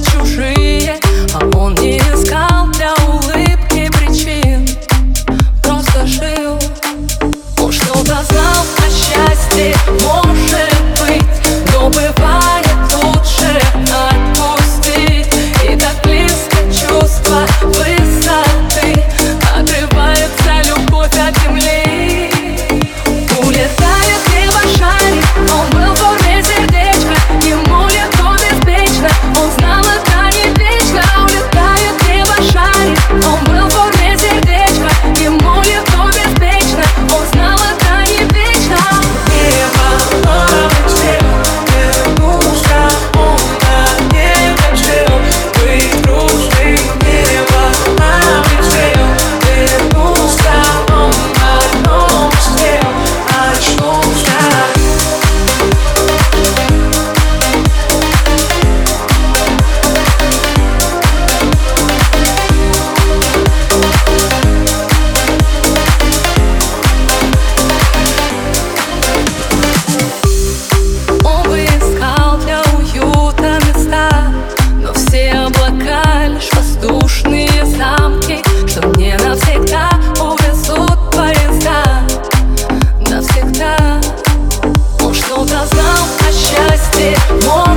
чужие. it.